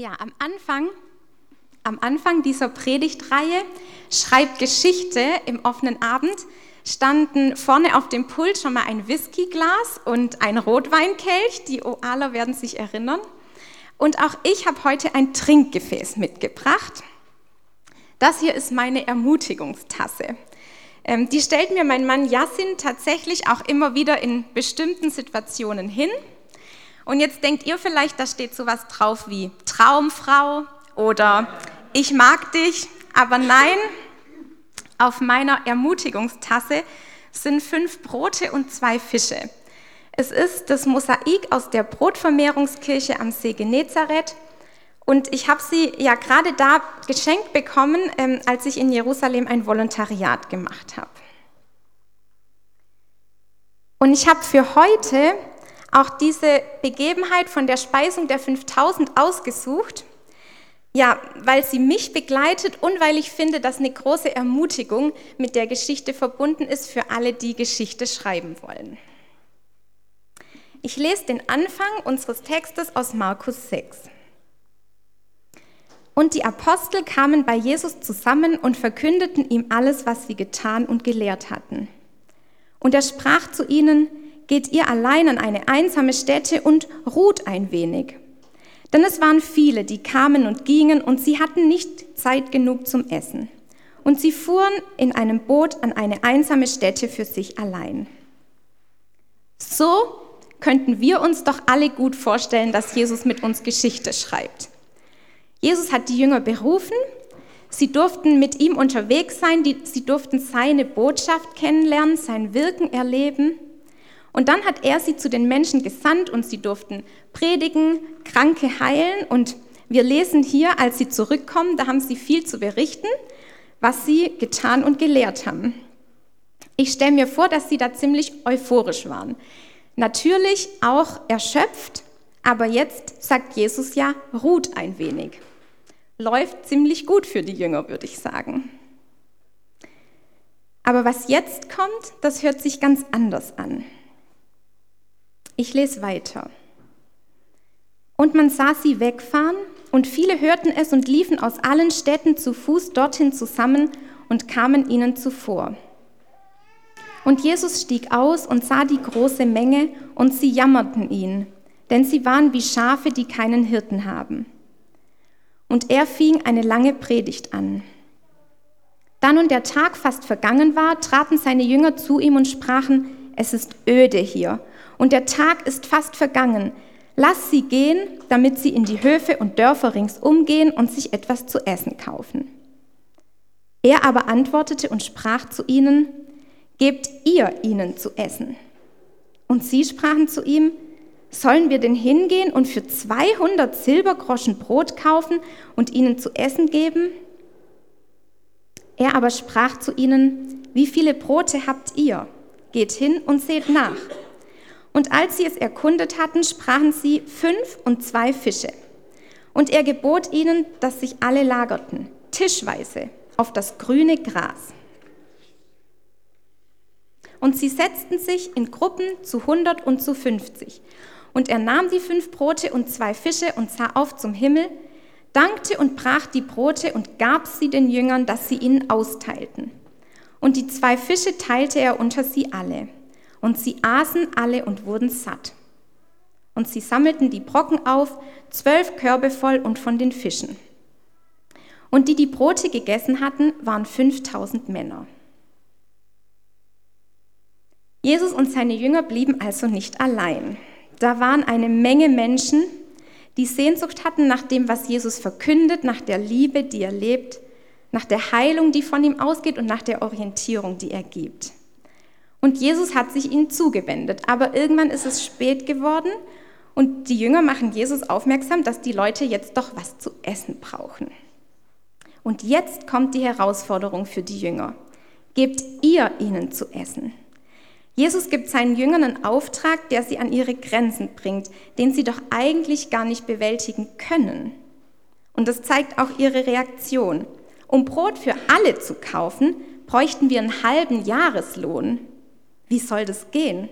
Ja, am Anfang, am Anfang dieser Predigtreihe schreibt Geschichte im offenen Abend standen vorne auf dem Pult schon mal ein Whiskyglas und ein Rotweinkelch. Die Oaler werden sich erinnern. Und auch ich habe heute ein Trinkgefäß mitgebracht. Das hier ist meine Ermutigungstasse. Ähm, die stellt mir mein Mann Yassin tatsächlich auch immer wieder in bestimmten Situationen hin. Und jetzt denkt ihr vielleicht, da steht sowas drauf wie Traumfrau oder Ich mag dich. Aber nein, auf meiner Ermutigungstasse sind fünf Brote und zwei Fische. Es ist das Mosaik aus der Brotvermehrungskirche am See Genezareth. Und ich habe sie ja gerade da geschenkt bekommen, ähm, als ich in Jerusalem ein Volontariat gemacht habe. Und ich habe für heute auch diese Begebenheit von der Speisung der 5000 ausgesucht. Ja, weil sie mich begleitet und weil ich finde, dass eine große Ermutigung mit der Geschichte verbunden ist für alle, die Geschichte schreiben wollen. Ich lese den Anfang unseres Textes aus Markus 6. Und die Apostel kamen bei Jesus zusammen und verkündeten ihm alles, was sie getan und gelehrt hatten. Und er sprach zu ihnen, geht ihr allein an eine einsame Stätte und ruht ein wenig. Denn es waren viele, die kamen und gingen, und sie hatten nicht Zeit genug zum Essen. Und sie fuhren in einem Boot an eine einsame Stätte für sich allein. So könnten wir uns doch alle gut vorstellen, dass Jesus mit uns Geschichte schreibt. Jesus hat die Jünger berufen, sie durften mit ihm unterwegs sein, sie durften seine Botschaft kennenlernen, sein Wirken erleben. Und dann hat er sie zu den Menschen gesandt und sie durften predigen, Kranke heilen. Und wir lesen hier, als sie zurückkommen, da haben sie viel zu berichten, was sie getan und gelehrt haben. Ich stelle mir vor, dass sie da ziemlich euphorisch waren. Natürlich auch erschöpft, aber jetzt sagt Jesus ja, ruht ein wenig. Läuft ziemlich gut für die Jünger, würde ich sagen. Aber was jetzt kommt, das hört sich ganz anders an. Ich lese weiter. Und man sah sie wegfahren, und viele hörten es und liefen aus allen Städten zu Fuß dorthin zusammen und kamen ihnen zuvor. Und Jesus stieg aus und sah die große Menge, und sie jammerten ihn, denn sie waren wie Schafe, die keinen Hirten haben. Und er fing eine lange Predigt an. Da nun der Tag fast vergangen war, traten seine Jünger zu ihm und sprachen, es ist öde hier und der Tag ist fast vergangen. Lass sie gehen, damit sie in die Höfe und Dörfer ringsum gehen und sich etwas zu essen kaufen. Er aber antwortete und sprach zu ihnen, Gebt ihr ihnen zu essen. Und sie sprachen zu ihm, Sollen wir denn hingehen und für 200 Silbergroschen Brot kaufen und ihnen zu essen geben? Er aber sprach zu ihnen, Wie viele Brote habt ihr? Geht hin und seht nach. Und als sie es erkundet hatten, sprachen sie fünf und zwei Fische. Und er gebot ihnen, dass sich alle lagerten, tischweise, auf das grüne Gras. Und sie setzten sich in Gruppen zu hundert und zu fünfzig. Und er nahm die fünf Brote und zwei Fische und sah auf zum Himmel, dankte und brach die Brote und gab sie den Jüngern, dass sie ihnen austeilten. Und die zwei Fische teilte er unter sie alle. Und sie aßen alle und wurden satt. Und sie sammelten die Brocken auf, zwölf Körbe voll und von den Fischen. Und die die Brote gegessen hatten, waren 5000 Männer. Jesus und seine Jünger blieben also nicht allein. Da waren eine Menge Menschen, die Sehnsucht hatten nach dem, was Jesus verkündet, nach der Liebe, die er lebt, nach der Heilung, die von ihm ausgeht und nach der Orientierung, die er gibt. Und Jesus hat sich ihnen zugewendet. Aber irgendwann ist es spät geworden und die Jünger machen Jesus aufmerksam, dass die Leute jetzt doch was zu essen brauchen. Und jetzt kommt die Herausforderung für die Jünger. Gebt ihr ihnen zu essen. Jesus gibt seinen Jüngern einen Auftrag, der sie an ihre Grenzen bringt, den sie doch eigentlich gar nicht bewältigen können. Und das zeigt auch ihre Reaktion. Um Brot für alle zu kaufen, bräuchten wir einen halben Jahreslohn. Wie soll das gehen?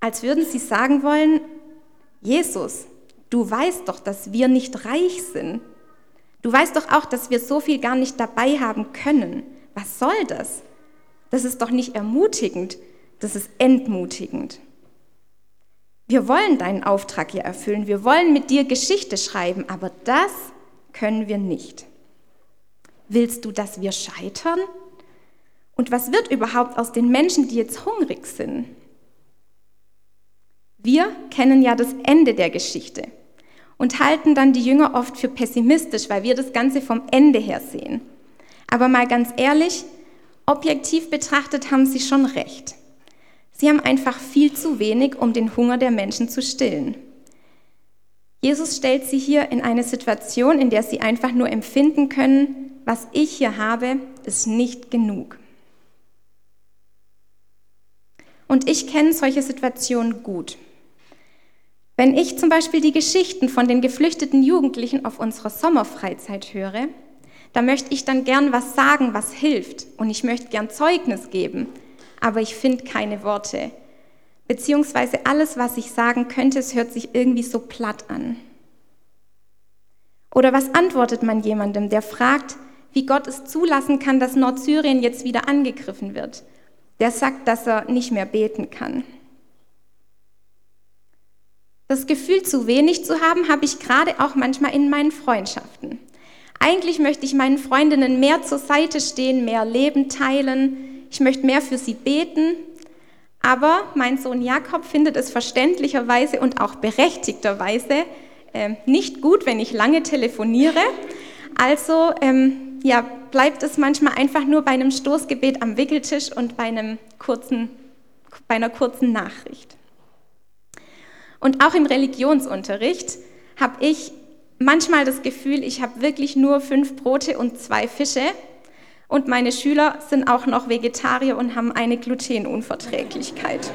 Als würden sie sagen wollen, Jesus, du weißt doch, dass wir nicht reich sind. Du weißt doch auch, dass wir so viel gar nicht dabei haben können. Was soll das? Das ist doch nicht ermutigend, das ist entmutigend. Wir wollen deinen Auftrag ja erfüllen, wir wollen mit dir Geschichte schreiben, aber das können wir nicht. Willst du, dass wir scheitern? Und was wird überhaupt aus den Menschen, die jetzt hungrig sind? Wir kennen ja das Ende der Geschichte und halten dann die Jünger oft für pessimistisch, weil wir das Ganze vom Ende her sehen. Aber mal ganz ehrlich, objektiv betrachtet haben sie schon recht. Sie haben einfach viel zu wenig, um den Hunger der Menschen zu stillen. Jesus stellt sie hier in eine Situation, in der sie einfach nur empfinden können, was ich hier habe, ist nicht genug. Und ich kenne solche Situationen gut. Wenn ich zum Beispiel die Geschichten von den geflüchteten Jugendlichen auf unserer Sommerfreizeit höre, da möchte ich dann gern was sagen, was hilft. Und ich möchte gern Zeugnis geben, aber ich finde keine Worte. Beziehungsweise alles, was ich sagen könnte, es hört sich irgendwie so platt an. Oder was antwortet man jemandem, der fragt, wie Gott es zulassen kann, dass Nordsyrien jetzt wieder angegriffen wird? Der sagt, dass er nicht mehr beten kann. Das Gefühl, zu wenig zu haben, habe ich gerade auch manchmal in meinen Freundschaften. Eigentlich möchte ich meinen Freundinnen mehr zur Seite stehen, mehr Leben teilen. Ich möchte mehr für sie beten. Aber mein Sohn Jakob findet es verständlicherweise und auch berechtigterweise äh, nicht gut, wenn ich lange telefoniere. Also ähm, ja, bleibt es manchmal einfach nur bei einem Stoßgebet am Wickeltisch und bei, einem kurzen, bei einer kurzen Nachricht. Und auch im Religionsunterricht habe ich manchmal das Gefühl, ich habe wirklich nur fünf Brote und zwei Fische und meine Schüler sind auch noch Vegetarier und haben eine Glutenunverträglichkeit.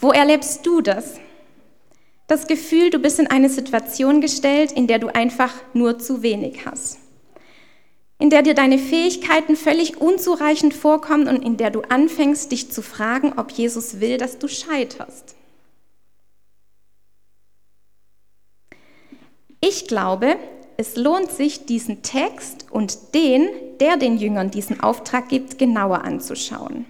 Wo erlebst du das? Das Gefühl, du bist in eine Situation gestellt, in der du einfach nur zu wenig hast in der dir deine Fähigkeiten völlig unzureichend vorkommen und in der du anfängst, dich zu fragen, ob Jesus will, dass du scheiterst. Ich glaube, es lohnt sich, diesen Text und den, der den Jüngern diesen Auftrag gibt, genauer anzuschauen.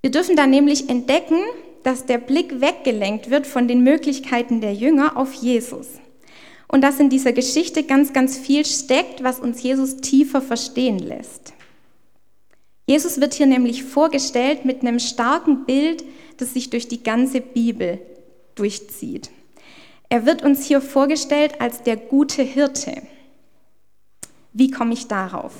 Wir dürfen da nämlich entdecken, dass der Blick weggelenkt wird von den Möglichkeiten der Jünger auf Jesus und dass in dieser Geschichte ganz, ganz viel steckt, was uns Jesus tiefer verstehen lässt. Jesus wird hier nämlich vorgestellt mit einem starken Bild, das sich durch die ganze Bibel durchzieht. Er wird uns hier vorgestellt als der gute Hirte. Wie komme ich darauf?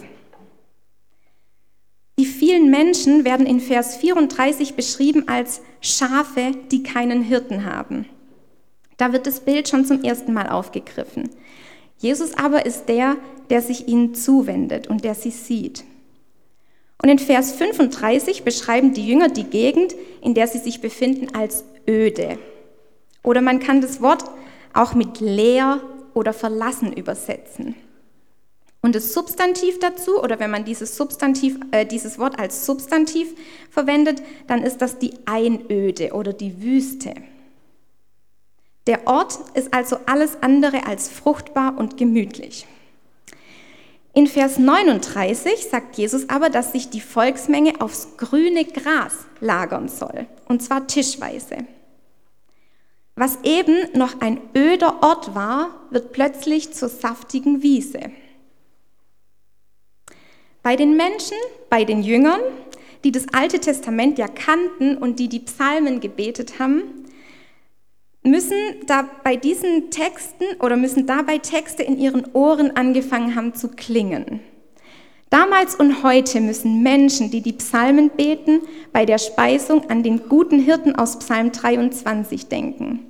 Vielen Menschen werden in Vers 34 beschrieben als Schafe, die keinen Hirten haben. Da wird das Bild schon zum ersten Mal aufgegriffen. Jesus aber ist der, der sich ihnen zuwendet und der sie sieht. Und in Vers 35 beschreiben die Jünger die Gegend, in der sie sich befinden, als öde. Oder man kann das Wort auch mit leer oder verlassen übersetzen. Und das Substantiv dazu, oder wenn man dieses, Substantiv, äh, dieses Wort als Substantiv verwendet, dann ist das die Einöde oder die Wüste. Der Ort ist also alles andere als fruchtbar und gemütlich. In Vers 39 sagt Jesus aber, dass sich die Volksmenge aufs grüne Gras lagern soll, und zwar tischweise. Was eben noch ein öder Ort war, wird plötzlich zur saftigen Wiese. Bei den Menschen, bei den Jüngern, die das Alte Testament ja kannten und die die Psalmen gebetet haben, müssen da bei diesen Texten oder müssen dabei Texte in ihren Ohren angefangen haben zu klingen. Damals und heute müssen Menschen, die die Psalmen beten, bei der Speisung an den guten Hirten aus Psalm 23 denken,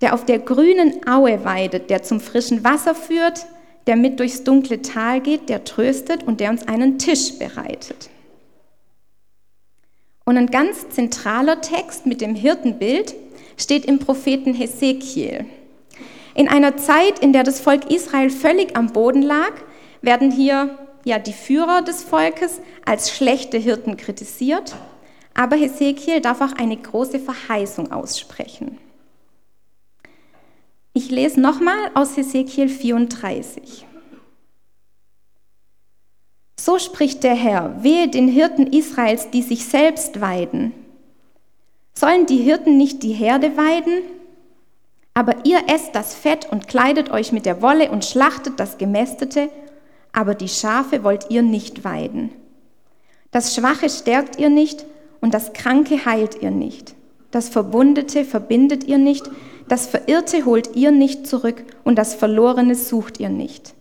der auf der grünen Aue weidet, der zum frischen Wasser führt, der mit durchs dunkle Tal geht, der tröstet und der uns einen Tisch bereitet. Und ein ganz zentraler Text mit dem Hirtenbild steht im Propheten Hesekiel. In einer Zeit, in der das Volk Israel völlig am Boden lag, werden hier ja die Führer des Volkes als schlechte Hirten kritisiert, aber Hesekiel darf auch eine große Verheißung aussprechen. Ich lese nochmal aus Hesekiel 34. So spricht der Herr, wehe den Hirten Israels, die sich selbst weiden. Sollen die Hirten nicht die Herde weiden? Aber ihr esst das Fett und kleidet euch mit der Wolle und schlachtet das Gemästete, aber die Schafe wollt ihr nicht weiden. Das Schwache stärkt ihr nicht und das Kranke heilt ihr nicht. Das Verbundete verbindet ihr nicht, das Verirrte holt ihr nicht zurück und das Verlorene sucht ihr nicht.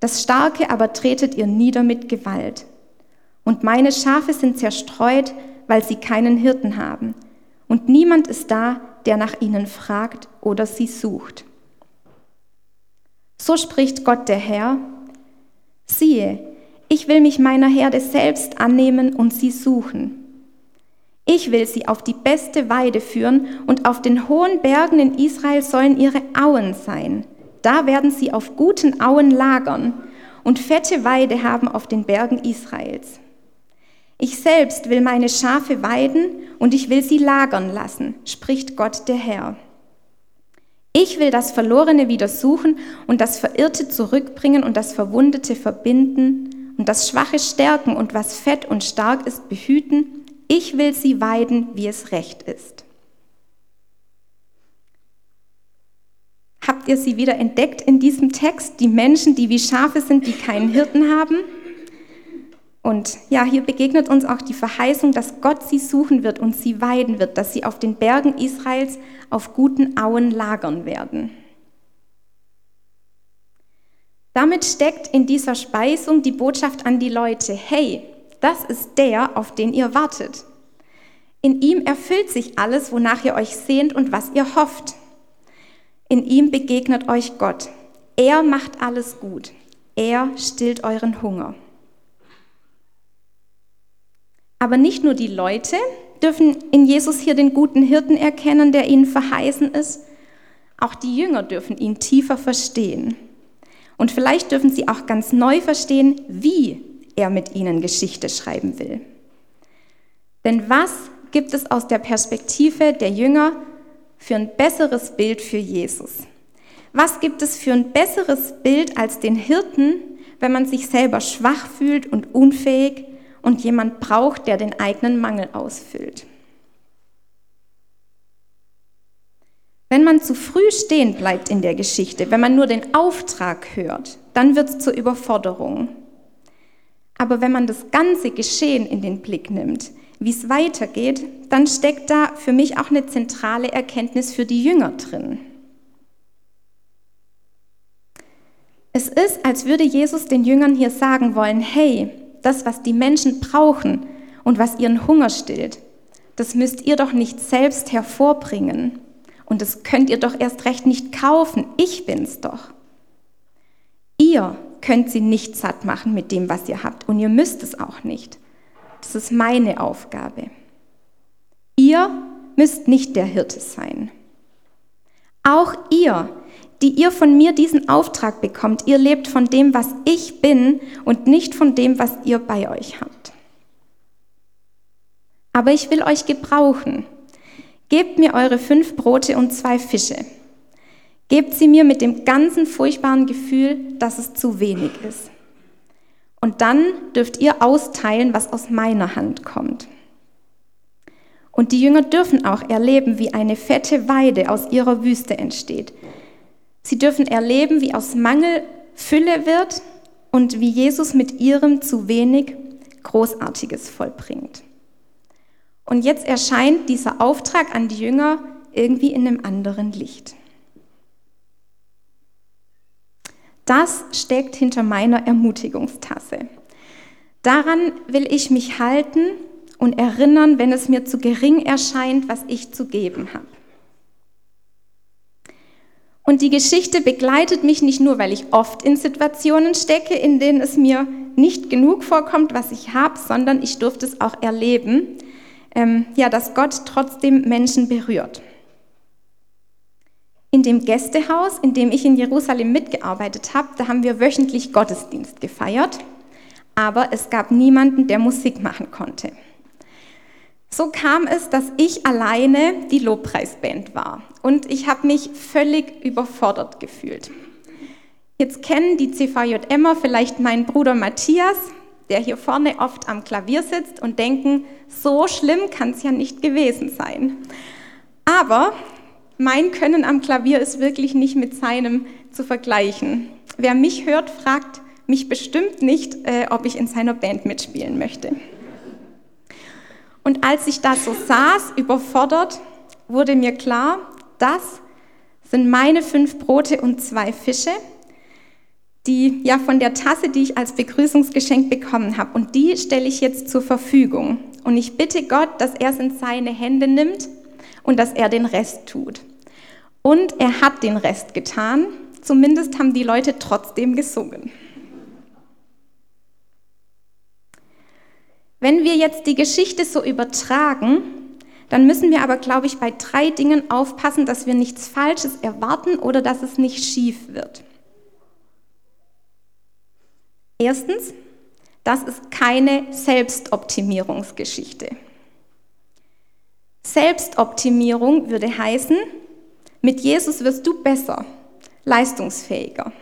Das Starke aber tretet ihr nieder mit Gewalt. Und meine Schafe sind zerstreut, weil sie keinen Hirten haben. Und niemand ist da, der nach ihnen fragt oder sie sucht. So spricht Gott der Herr, siehe, ich will mich meiner Herde selbst annehmen und sie suchen. Ich will sie auf die beste Weide führen und auf den hohen Bergen in Israel sollen ihre Auen sein. Da werden sie auf guten Auen lagern und fette Weide haben auf den Bergen Israels. Ich selbst will meine Schafe weiden und ich will sie lagern lassen, spricht Gott der Herr. Ich will das Verlorene wieder suchen und das Verirrte zurückbringen und das Verwundete verbinden und das Schwache stärken und was fett und stark ist behüten ich will sie weiden, wie es recht ist. Habt ihr sie wieder entdeckt in diesem Text? Die Menschen, die wie Schafe sind, die keinen Hirten haben? Und ja, hier begegnet uns auch die Verheißung, dass Gott sie suchen wird und sie weiden wird, dass sie auf den Bergen Israels auf guten Auen lagern werden. Damit steckt in dieser Speisung die Botschaft an die Leute, hey, das ist der, auf den ihr wartet. In ihm erfüllt sich alles, wonach ihr euch sehnt und was ihr hofft. In ihm begegnet euch Gott. Er macht alles gut. Er stillt euren Hunger. Aber nicht nur die Leute dürfen in Jesus hier den guten Hirten erkennen, der ihnen verheißen ist. Auch die Jünger dürfen ihn tiefer verstehen. Und vielleicht dürfen sie auch ganz neu verstehen, wie er mit ihnen Geschichte schreiben will. Denn was gibt es aus der Perspektive der Jünger für ein besseres Bild für Jesus? Was gibt es für ein besseres Bild als den Hirten, wenn man sich selber schwach fühlt und unfähig und jemand braucht, der den eigenen Mangel ausfüllt? Wenn man zu früh stehen bleibt in der Geschichte, wenn man nur den Auftrag hört, dann wird es zur Überforderung. Aber wenn man das ganze Geschehen in den Blick nimmt, wie es weitergeht, dann steckt da für mich auch eine zentrale Erkenntnis für die Jünger drin. Es ist, als würde Jesus den Jüngern hier sagen wollen, hey, das, was die Menschen brauchen und was ihren Hunger stillt, das müsst ihr doch nicht selbst hervorbringen. Und das könnt ihr doch erst recht nicht kaufen. Ich bin's doch. Ihr könnt sie nicht satt machen mit dem, was ihr habt. Und ihr müsst es auch nicht. Das ist meine Aufgabe. Ihr müsst nicht der Hirte sein. Auch ihr, die ihr von mir diesen Auftrag bekommt, ihr lebt von dem, was ich bin und nicht von dem, was ihr bei euch habt. Aber ich will euch gebrauchen. Gebt mir eure fünf Brote und zwei Fische. Gebt sie mir mit dem ganzen furchtbaren Gefühl, dass es zu wenig ist. Und dann dürft ihr austeilen, was aus meiner Hand kommt. Und die Jünger dürfen auch erleben, wie eine fette Weide aus ihrer Wüste entsteht. Sie dürfen erleben, wie aus Mangel Fülle wird und wie Jesus mit ihrem zu wenig Großartiges vollbringt. Und jetzt erscheint dieser Auftrag an die Jünger irgendwie in einem anderen Licht. Das steckt hinter meiner Ermutigungstasse. Daran will ich mich halten und erinnern, wenn es mir zu gering erscheint, was ich zu geben habe. Und die Geschichte begleitet mich nicht nur, weil ich oft in Situationen stecke, in denen es mir nicht genug vorkommt, was ich habe, sondern ich durfte es auch erleben, ähm, ja, dass Gott trotzdem Menschen berührt. In dem Gästehaus, in dem ich in Jerusalem mitgearbeitet habe, da haben wir wöchentlich Gottesdienst gefeiert, aber es gab niemanden, der Musik machen konnte. So kam es, dass ich alleine die Lobpreisband war und ich habe mich völlig überfordert gefühlt. Jetzt kennen die CVJMer vielleicht meinen Bruder Matthias, der hier vorne oft am Klavier sitzt und denken, so schlimm kann es ja nicht gewesen sein. Aber mein Können am Klavier ist wirklich nicht mit seinem zu vergleichen. Wer mich hört, fragt mich bestimmt nicht, äh, ob ich in seiner Band mitspielen möchte. Und als ich da so saß, überfordert, wurde mir klar, das sind meine fünf Brote und zwei Fische, die ja von der Tasse, die ich als Begrüßungsgeschenk bekommen habe. Und die stelle ich jetzt zur Verfügung. Und ich bitte Gott, dass er es in seine Hände nimmt und dass er den Rest tut. Und er hat den Rest getan. Zumindest haben die Leute trotzdem gesungen. Wenn wir jetzt die Geschichte so übertragen, dann müssen wir aber, glaube ich, bei drei Dingen aufpassen, dass wir nichts Falsches erwarten oder dass es nicht schief wird. Erstens, das ist keine Selbstoptimierungsgeschichte. Selbstoptimierung würde heißen, mit Jesus wirst du besser, leistungsfähiger.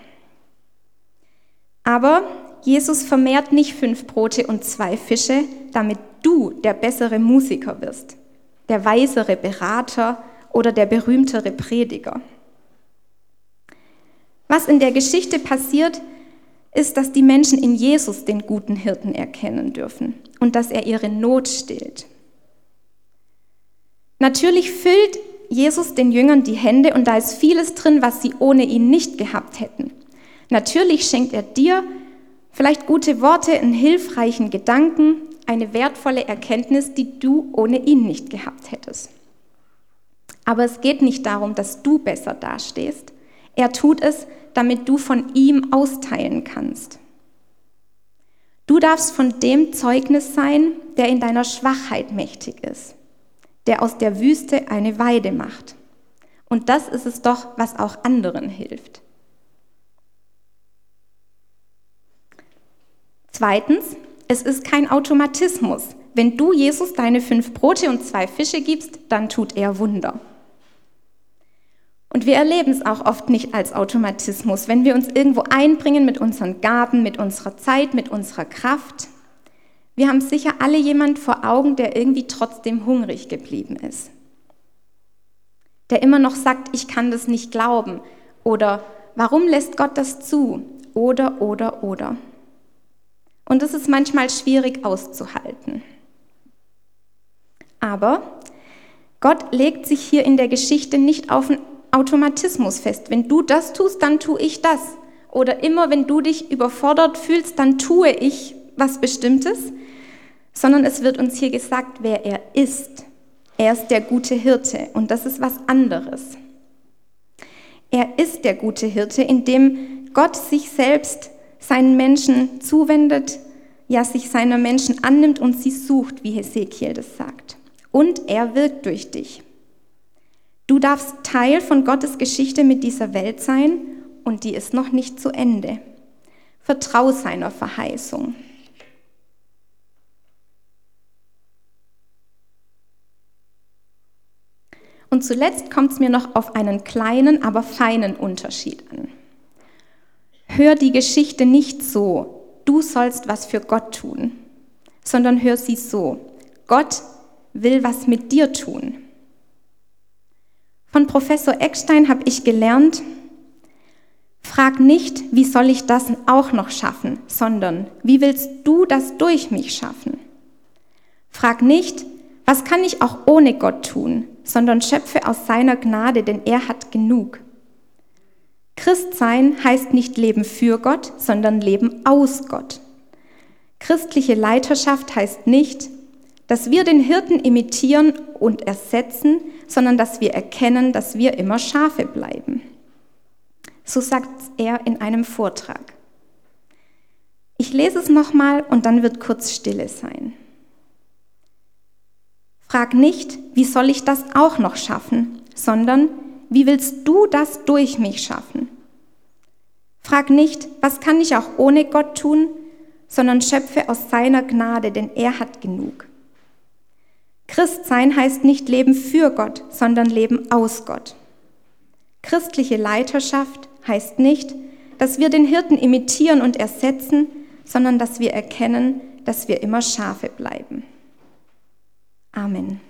Aber Jesus vermehrt nicht fünf Brote und zwei Fische, damit du der bessere Musiker wirst, der weisere Berater oder der berühmtere Prediger. Was in der Geschichte passiert, ist, dass die Menschen in Jesus den guten Hirten erkennen dürfen und dass er ihre Not stillt. Natürlich füllt Jesus den Jüngern die Hände und da ist vieles drin, was sie ohne ihn nicht gehabt hätten. Natürlich schenkt er dir Vielleicht gute Worte, einen hilfreichen Gedanken, eine wertvolle Erkenntnis, die du ohne ihn nicht gehabt hättest. Aber es geht nicht darum, dass du besser dastehst. Er tut es, damit du von ihm austeilen kannst. Du darfst von dem Zeugnis sein, der in deiner Schwachheit mächtig ist, der aus der Wüste eine Weide macht. Und das ist es doch, was auch anderen hilft. Zweitens, es ist kein Automatismus. Wenn du Jesus deine fünf Brote und zwei Fische gibst, dann tut er Wunder. Und wir erleben es auch oft nicht als Automatismus, wenn wir uns irgendwo einbringen mit unseren Gaben, mit unserer Zeit, mit unserer Kraft. Wir haben sicher alle jemand vor Augen, der irgendwie trotzdem hungrig geblieben ist. Der immer noch sagt, ich kann das nicht glauben. Oder warum lässt Gott das zu? Oder, oder, oder. Und es ist manchmal schwierig auszuhalten. Aber Gott legt sich hier in der Geschichte nicht auf einen Automatismus fest. Wenn du das tust, dann tue ich das. Oder immer, wenn du dich überfordert fühlst, dann tue ich was Bestimmtes. Sondern es wird uns hier gesagt, wer er ist. Er ist der gute Hirte und das ist was anderes. Er ist der gute Hirte, indem Gott sich selbst seinen Menschen zuwendet, ja sich seiner Menschen annimmt und sie sucht, wie Hesekiel das sagt. Und er wirkt durch dich. Du darfst Teil von Gottes Geschichte mit dieser Welt sein und die ist noch nicht zu Ende. Vertrau seiner Verheißung. Und zuletzt kommt es mir noch auf einen kleinen, aber feinen Unterschied an. Hör die Geschichte nicht so, du sollst was für Gott tun, sondern hör sie so, Gott will was mit dir tun. Von Professor Eckstein habe ich gelernt, frag nicht, wie soll ich das auch noch schaffen, sondern wie willst du das durch mich schaffen? Frag nicht, was kann ich auch ohne Gott tun, sondern schöpfe aus seiner Gnade, denn er hat genug. Christsein heißt nicht Leben für Gott, sondern Leben aus Gott. Christliche Leiterschaft heißt nicht, dass wir den Hirten imitieren und ersetzen, sondern dass wir erkennen, dass wir immer Schafe bleiben. So sagt er in einem Vortrag. Ich lese es nochmal und dann wird kurz Stille sein. Frag nicht, wie soll ich das auch noch schaffen, sondern wie willst du das durch mich schaffen? Frag nicht, was kann ich auch ohne Gott tun, sondern schöpfe aus seiner Gnade, denn er hat genug. Christ sein heißt nicht Leben für Gott, sondern Leben aus Gott. Christliche Leiterschaft heißt nicht, dass wir den Hirten imitieren und ersetzen, sondern dass wir erkennen, dass wir immer Schafe bleiben. Amen.